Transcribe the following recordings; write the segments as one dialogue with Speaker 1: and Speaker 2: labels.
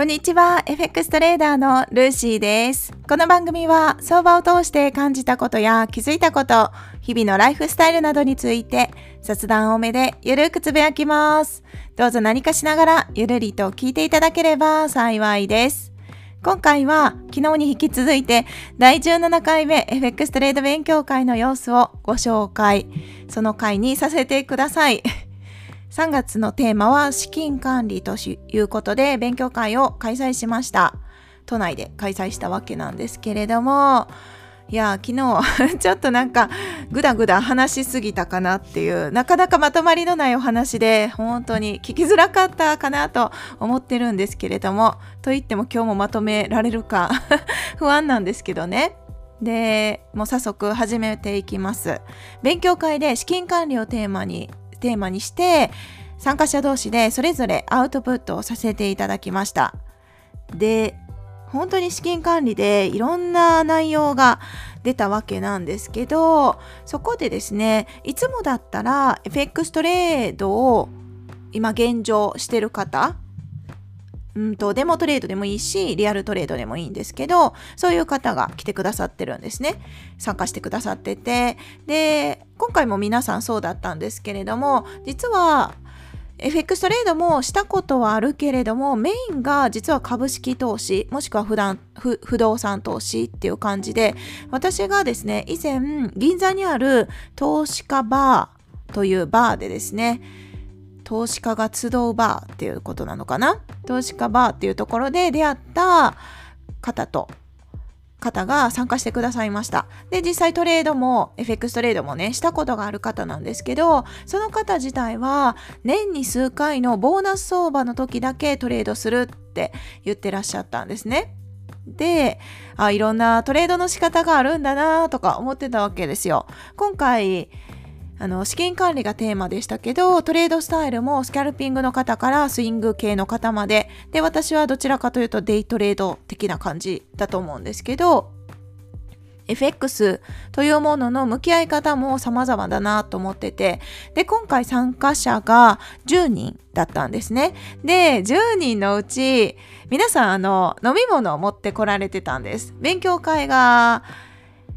Speaker 1: こんにちは、FX トレーダーのルーシーです。この番組は相場を通して感じたことや気づいたこと、日々のライフスタイルなどについて雑談多めでゆるくつぶやきます。どうぞ何かしながらゆるりと聞いていただければ幸いです。今回は昨日に引き続いて第17回目 FX トレード勉強会の様子をご紹介、その回にさせてください。3月のテーマは資金管理ということで勉強会を開催しました。都内で開催したわけなんですけれども、いや、昨日 ちょっとなんかぐだぐだ話しすぎたかなっていう、なかなかまとまりのないお話で、本当に聞きづらかったかなと思ってるんですけれども、と言っても今日もまとめられるか 不安なんですけどね。で、もう早速始めていきます。勉強会で資金管理をテーマにテーマにして参加者同士でそれぞれアウトプットをさせていただきました。で本当に資金管理でいろんな内容が出たわけなんですけどそこでですねいつもだったら FX トレードを今現状してる方うんとデモトレードでもいいしリアルトレードでもいいんですけどそういう方が来てくださってるんですね。参加してくださってて。で今回も皆さんそうだったんですけれども実は FX トレードもしたことはあるけれどもメインが実は株式投資もしくは普段不動産投資っていう感じで私がですね以前銀座にある投資家バーというバーでですね投資家が集うバーっていうことなのかな？投資家バーっていうところで出会った方と方が参加してくださいました。で、実際トレードも、FX トレードもね、したことがある方なんですけど、その方自体は、年に数回のボーナス相場の時だけトレードするって言ってらっしゃったんですね。で、あ、いろんなトレードの仕方があるんだなとか思ってたわけですよ。今回、あの資金管理がテーマでしたけどトレードスタイルもスキャルピングの方からスイング系の方までで私はどちらかというとデイトレード的な感じだと思うんですけど FX というものの向き合い方も様々だなと思ってて、で、今回参加者が10人だったんですね。で、10人のうち、皆さん、あの、飲み物を持ってこられてたんです。勉強会が、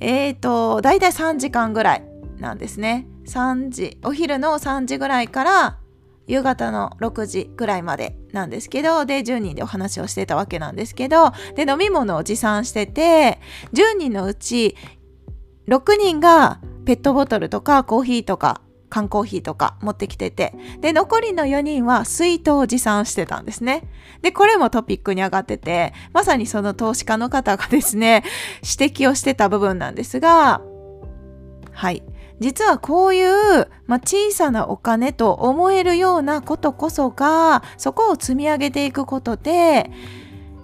Speaker 1: えっ、ー、と、だいたい3時間ぐらいなんですね。3時お昼の3時ぐらいから夕方の6時ぐらいまでなんですけどで10人でお話をしてたわけなんですけどで飲み物を持参してて10人のうち6人がペットボトルとかコーヒーとか缶コーヒーとか持ってきててで残りの4人は水筒を持参してたんですね。でこれもトピックに上がっててまさにその投資家の方がですね指摘をしてた部分なんですがはい。実はこういう、まあ、小さなお金と思えるようなことこそがそこを積み上げていくことで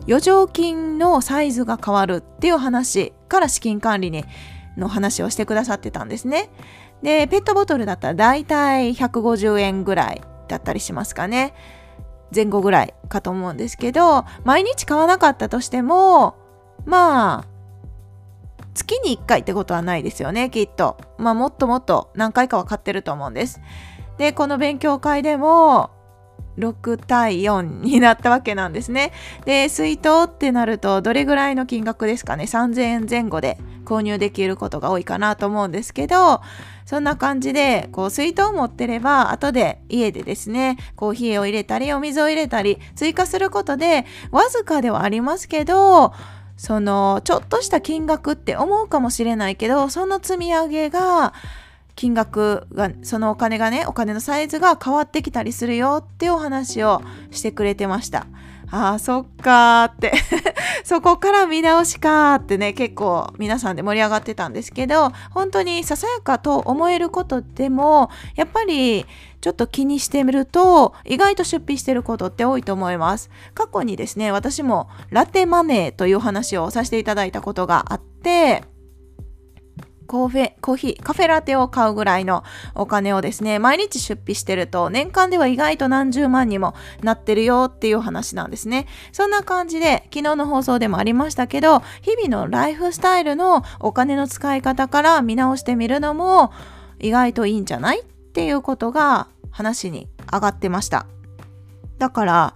Speaker 1: 余剰金のサイズが変わるっていう話から資金管理にの話をしてくださってたんですね。でペットボトルだったらだいたい150円ぐらいだったりしますかね。前後ぐらいかと思うんですけど毎日買わなかったとしてもまあ月に1回ってことはないですよねきっと。まあもっともっと何回かは買ってると思うんです。でこの勉強会でも6対4になったわけなんですね。で水筒ってなるとどれぐらいの金額ですかね？3000円前後で購入できることが多いかなと思うんですけどそんな感じでこう水筒を持ってれば後で家でですねコーヒーを入れたりお水を入れたり追加することでわずかではありますけどそのちょっとした金額って思うかもしれないけどその積み上げが金額がそのお金がねお金のサイズが変わってきたりするよってお話をしてくれてました。ああそっかーって。そこから見直しかーってね結構皆さんで盛り上がってたんですけど本当にささやかと思えることでもやっぱりちょっと気にしてみると意外と出費してることって多いと思います。過去にですね私もラテマネーという話をさせていただいたことがあってコーフェコーヒーカフェラテを買うぐらいのお金をですね毎日出費してると年間では意外と何十万にもなってるよっていう話なんですね。そんな感じで昨日の放送でもありましたけど日々のライフスタイルのお金の使い方から見直してみるのも意外といいんじゃないっていうことが話に上がってました。だから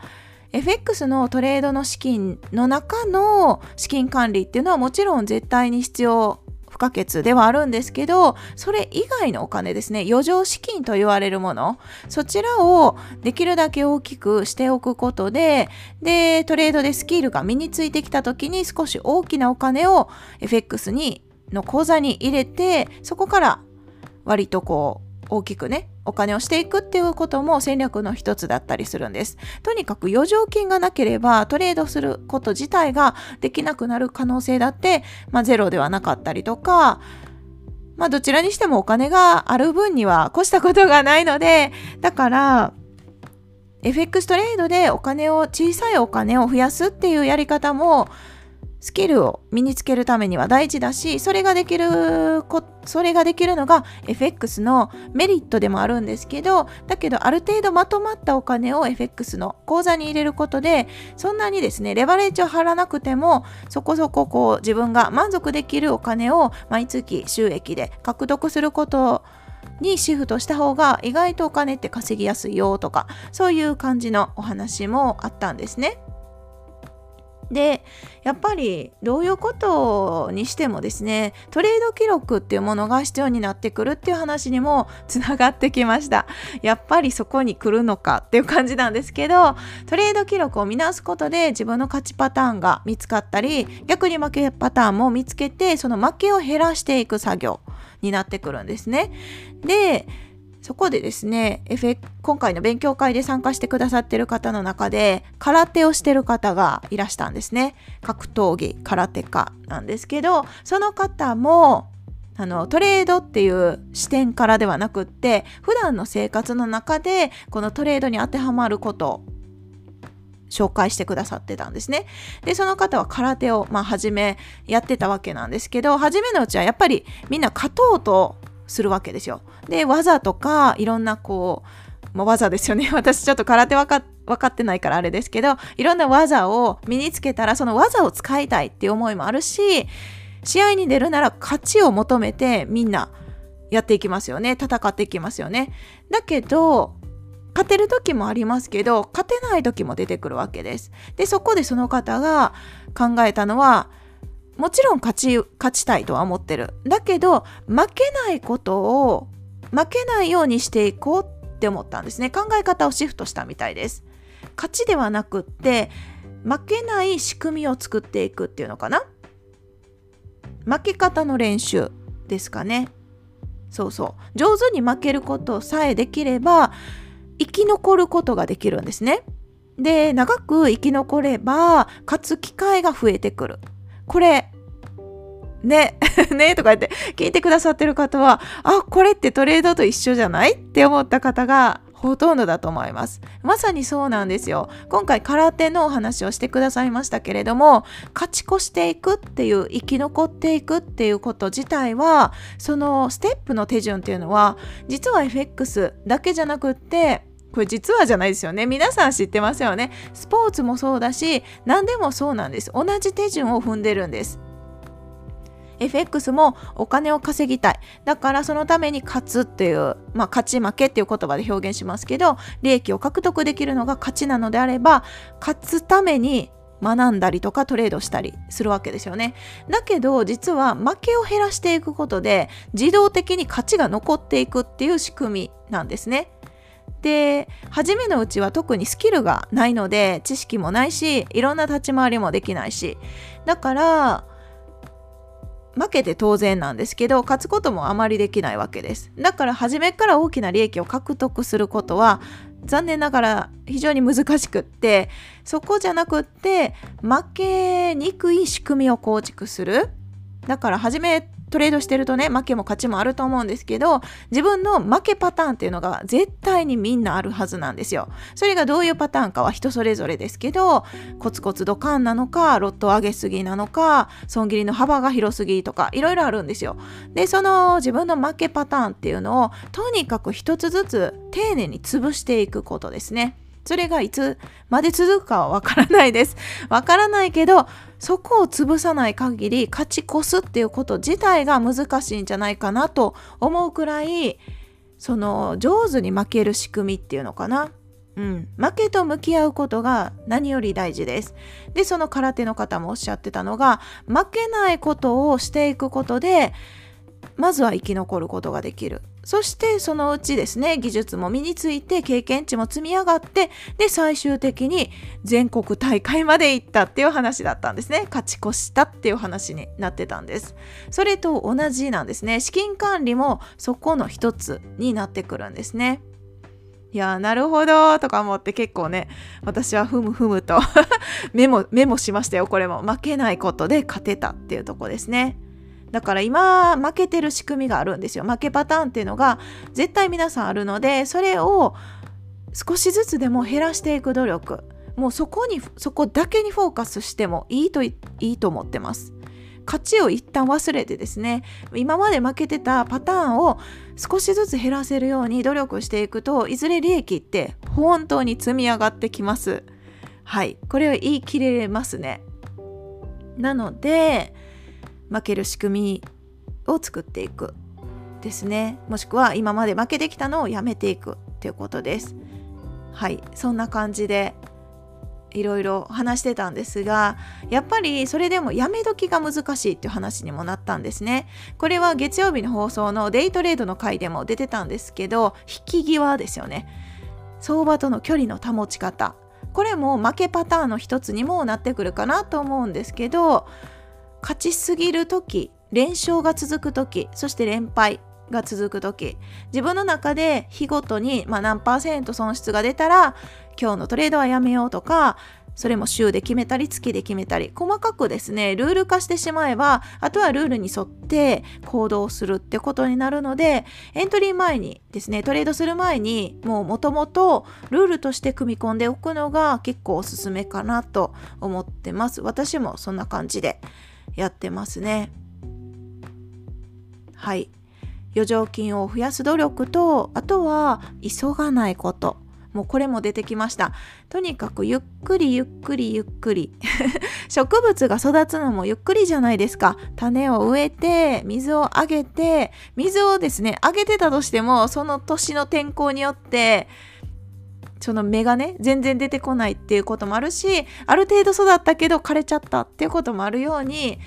Speaker 1: FX のトレードの資金の中の資金管理っていうのはもちろん絶対に必要不可欠ではあるんですけどそれ以外のお金ですね余剰資金と言われるものそちらをできるだけ大きくしておくことででトレードでスキルが身についてきた時に少し大きなお金を FX にの口座に入れてそこから割とこう大きくねお金をしていくっていうことも戦略の一つだったりするんです。とにかく余剰金がなければトレードすること自体ができなくなる可能性だって、まあ、ゼロではなかったりとか、まあどちらにしてもお金がある分には越したことがないので、だから FX トレードでお金を小さいお金を増やすっていうやり方もスキルを身につけるためには大事だしそれができるそれができるのが FX のメリットでもあるんですけどだけどある程度まとまったお金を FX の口座に入れることでそんなにですねレバレッジを張らなくてもそこそここう自分が満足できるお金を毎月収益で獲得することにシフトした方が意外とお金って稼ぎやすいよとかそういう感じのお話もあったんですね。でやっぱりどういうことにしてもですねトレード記録っていうものが必要になってくるっていう話にも つながってきました。やっぱりそこに来るのかっていう感じなんですけどトレード記録を見直すことで自分の勝ちパターンが見つかったり逆に負けパターンも見つけてその負けを減らしていく作業になってくるんですね。でそこでですね、FX、今回の勉強会で参加してくださってる方の中で、空手をしてる方がいらしたんですね。格闘技、空手家なんですけど、その方も、あのトレードっていう視点からではなくって普段の生活の中でこのトレードに当てはまること紹介してくださってたんですね。で、その方は空手を、まあ、初めやってたわけなんですけど、初めのうちはやっぱりみんな勝とうとするわけですよ。で技とかいろんなこう、まあ、技ですよね 私ちょっと空手分か分かってないからあれですけどいろんな技を身につけたらその技を使いたいっていう思いもあるし試合に出るなら勝ちを求めてみんなやっていきますよね戦っていきますよね。だけど勝てる時もありますけど勝てない時も出てくるわけです。でそこでその方が考えたのはもちろん勝ち勝ちたいとは思ってる。だけど負けないことを負けないようにしていこうって思ったんですね。考え方をシフトしたみたいです。勝ちではなくって負けない仕組みを作っていくっていうのかな。負け方の練習ですかね。そうそう。上手に負けることさえできれば生き残ることができるんですね。で長く生き残れば勝つ機会が増えてくる。これ、ね、ねとか言って聞いてくださってる方は、あ、これってトレードと一緒じゃないって思った方がほとんどだと思います。まさにそうなんですよ。今回空手のお話をしてくださいましたけれども、勝ち越していくっていう、生き残っていくっていうこと自体は、そのステップの手順っていうのは、実は FX だけじゃなくって、これ実はじゃないですよね。皆さん知ってますよね。スポーツもそうだし、何でもそうなんです。同じ手順を踏んでるんです。FX もお金を稼ぎたい。だからそのために勝つっていう、まあ勝ち負けっていう言葉で表現しますけど、利益を獲得できるのが勝ちなのであれば、勝つために学んだりとかトレードしたりするわけですよね。だけど実は負けを減らしていくことで自動的に勝ちが残っていくっていう仕組みなんですね。で初めのうちは特にスキルがないので知識もないしいろんな立ち回りもできないし。だから負けて当然なんですけど勝つこともあまりできないわけです。だから初めから大きな利益を獲得することは残念ながら非常に難しくってそこじゃなくって負けにくい仕組みを構築する。だから初めトレードしてるとね負けも勝ちもあると思うんですけど自分の負けパターンっていうのが絶対にみんなあるはずなんですよ。それがどういうパターンかは人それぞれですけどコツコツドカンなのかロット上げすぎなのか損切りの幅が広すぎとかいろいろあるんですよ。でその自分の負けパターンっていうのをとにかく一つずつ丁寧に潰していくことですね。それがいつまで続くかはわからないです。わからないけど、そこを潰さない限り勝ち越すっていうこと自体が難しいんじゃないかなと思うくらい、その上手に負ける仕組みっていうのかな。うん、負けと向き合うことが何より大事です。で、その空手の方もおっしゃってたのが、負けないことをしていくことで、まずは生き残ることができる。そしてそのうちですね、技術も身について経験値も積み上がって、で、最終的に全国大会まで行ったっていう話だったんですね。勝ち越したっていう話になってたんです。それと同じなんですね。資金管理もそこの一つになってくるんですね。いやなるほどとか思って結構ね私はふむふむと メモメモしましたよこれも負けないことで勝てたっていうとこですねだから今負けてる仕組みがあるんですよ。負けパターンっていうのが絶対皆さんあるのでそれを少しずつでも減らしていく努力。もうそこにそこだけにフォーカスしてもいいといいと思ってます。勝ちを一旦忘れてですね今まで負けてたパターンを少しずつ減らせるように努力していくといずれ利益って本当に積み上がってきます。はい。これは言い切れますね。なので負ける仕組みを作っていくですね。もしくは今まで負けてきたのをやめていくっていうことです。はい。そんな感じでいろいろ話してたんですがやっぱりそれでもやめ時が難しいっていう話にもなったんですね。これは月曜日の放送のデイトレードの回でも出てたんですけど引き際ですよね。相場との距離の保ち方。これも負けパターンの一つにもなってくるかなと思うんですけど勝ちすぎる時連勝が続く時そして連敗が続く時自分の中で日ごとに、まあ、何パーセント損失が出たら今日のトレードはやめようとかそれも週で決めたり月で決めたり細かくですねルール化してしまえばあとはルールに沿って行動するってことになるのでエントリー前にですねトレードする前にもうもともとルールとして組み込んでおくのが結構おすすめかなと思ってます。私もそんな感じで。やってますね。はい。余剰金を増やす努力とあとは急がないこと。もうこれも出てきました。とにかくゆっくりゆっくりゆっくり。植物が育つのもゆっくりじゃないですか。種を植えて水をあげて水をですねあげてたとしてもその年の天候によってその芽がね全然出てこないっていうこともあるしある程度育ったけど枯れちゃったっていうこともあるように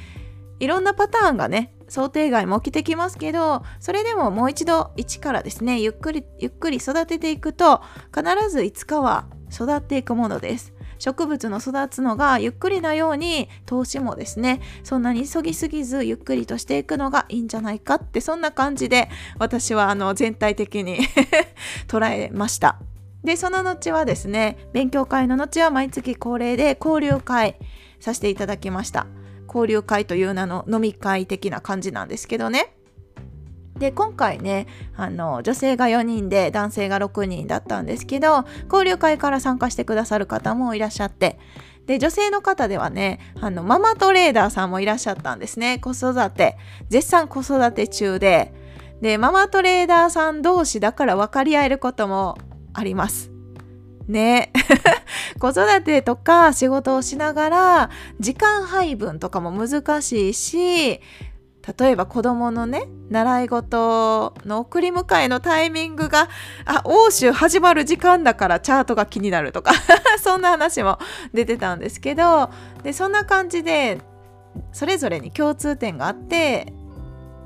Speaker 1: いろんなパターンがね想定外も起きてきますけどそれでももう一度一からですねゆっくりゆっくり育てていくと必ずいつかは育っていくものです。植物の育つのがゆっくりなように投資もですねそんなに急ぎすぎずゆっくりとしていくのがいいんじゃないかってそんな感じで私はあの全体的に 捉えました。でその後はですね勉強会の後は毎月恒例で交流会させていただきました。交流会という名の飲み会的な感じなんですけどね。で今回ねあの女性が4人で男性が6人だったんですけど交流会から参加してくださる方もいらっしゃって。で女性の方ではねあのママトレーダーさんもいらっしゃったんですね。子育て。絶賛子育て中で。でママトレーダーさん同士だから分かり合えることもあります。ね。子育てとか仕事をしながら時間配分とかも難しいし例えば子供のね習い事の送り迎えのタイミングがあ欧州始まる時間だからチャートが気になるとか そんな話も出てたんですけどでそんな感じでそれぞれに共通点があって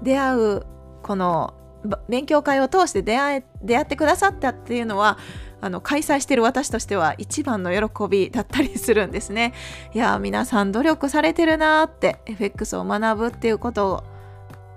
Speaker 1: 出会うこの勉強会を通して出会え出会ってくださったっていうのはあの開催してる私としては一番の喜びだったりするんですね。いや皆さん努力されてるなーって FX を学ぶっていうことを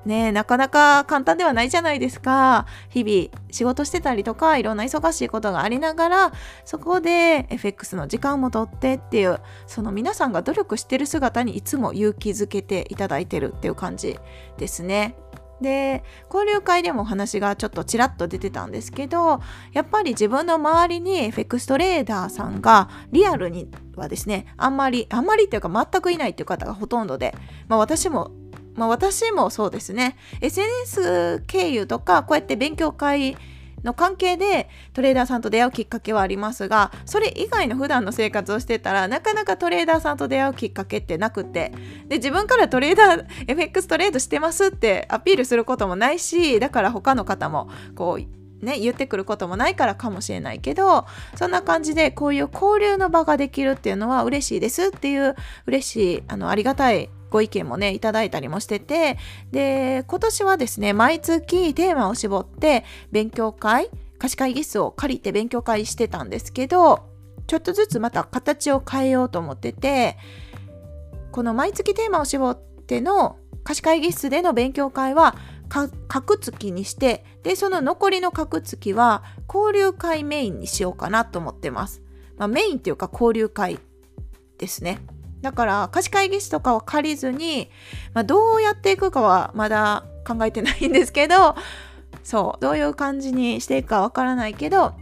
Speaker 1: ねなかなか簡単ではないじゃないですか。日々仕事してたりとかいろんな忙しいことがありながらそこで FX の時間もとってっていうその皆さんが努力してる姿にいつも勇気づけていただいてるっていう感じですね。で交流会でもお話がちょっとちらっと出てたんですけどやっぱり自分の周りにエフェクストレーダーさんがリアルにはですねあんまりあんまりっていうか全くいないっていう方がほとんどで、まあ、私もまあ私もそうですね。SNS 経由とかこうやって勉強会の関係でトレーダーさんと出会うきっかけはありますがそれ以外の普段の生活をしてたらなかなかトレーダーさんと出会うきっかけってなくて。で自分からトレーダー FX トレードしてますってアピールすることもないしだから他の方もこうね、言ってくることもないからかもしれないけどそんな感じでこういう交流の場ができるっていうのは嬉しいですっていう嬉しいあのありがたいご意見もねいただいたりもしててで今年はですね毎月テーマを絞って勉強会貸し会議室を借りて勉強会してたんですけどちょっとずつまた形を変えようと思っててこの毎月テーマを絞っての貸し会議室での勉強会は各月にしてでその残りの各月は交流会メインにしようかなと思ってます、まあ、メインっていうか交流会ですね。だから貸し会議室とかは借りずに、まあ、どうやっていくかはまだ考えてないんですけどそうどういう感じにしていくかわからないけど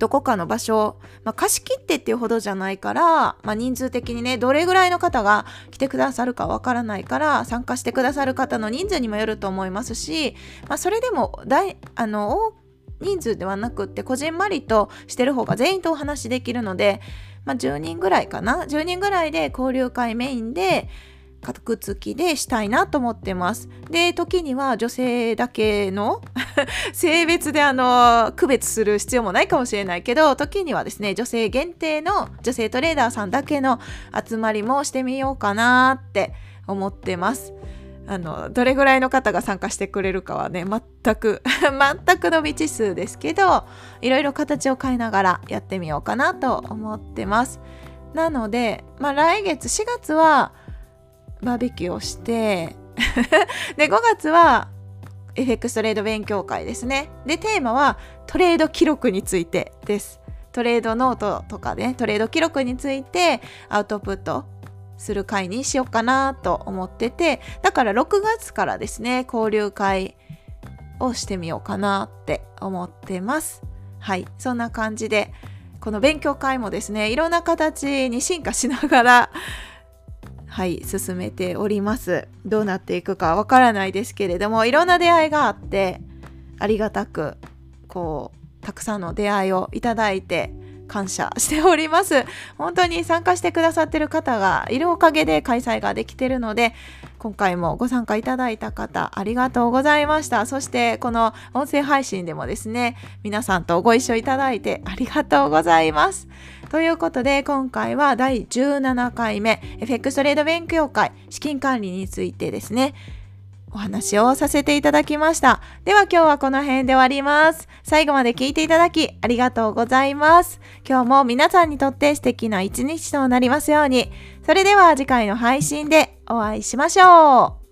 Speaker 1: どこかの場所、まあ、貸し切ってっていうほどじゃないから、まあ、人数的にねどれぐらいの方が来てくださるかわからないから参加してくださる方の人数にもよると思いますし、まあ、それでも大あの大人数ではなくってこじんまりとしてる方が全員とお話しできるので、まあ、10人ぐらいかな10人ぐらいで交流会メインでくつきでしたいなと思ってます。で、時には女性だけの 性別であの区別する必要もないかもしれないけど、時にはですね、女性限定の女性トレーダーさんだけの集まりもしてみようかなって思ってます。あのどれぐらいの方が参加してくれるかはね全く 全くの未知数ですけどいろいろ形を変えながらやってみようかなと思ってます。なので、まあ、来月4月はバーベキューをして で5月は FX トレード勉強会ですね。でテーマはトレード記録についてです。トレードノートとかねトレード記録についてアウトプットする会にしようかなと思っててだから6月からですね交流会をしてみようかなって思ってます。はい。そんな感じでこの勉強会もですねいろんな形に進化しながらはい進めております。どうなっていくかわからないですけれどもいろんな出会いがあってありがたくこうたくさんの出会いをいただいて感謝しております。本当に参加してくださってる方がいるおかげで開催ができてるので、今回もご参加いただいた方、ありがとうございました。そしてこの音声配信でもですね、皆さんとご一緒いただいてありがとうございます。ということで、今回は第17回目、FX トレード勉強会、資金管理についてですね、お話をさせていただきました。では今日はこの辺で終わります。最後まで聞いていただきありがとうございます。今日も皆さんにとって素敵な一日となりますように。それでは次回の配信でお会いしましょう。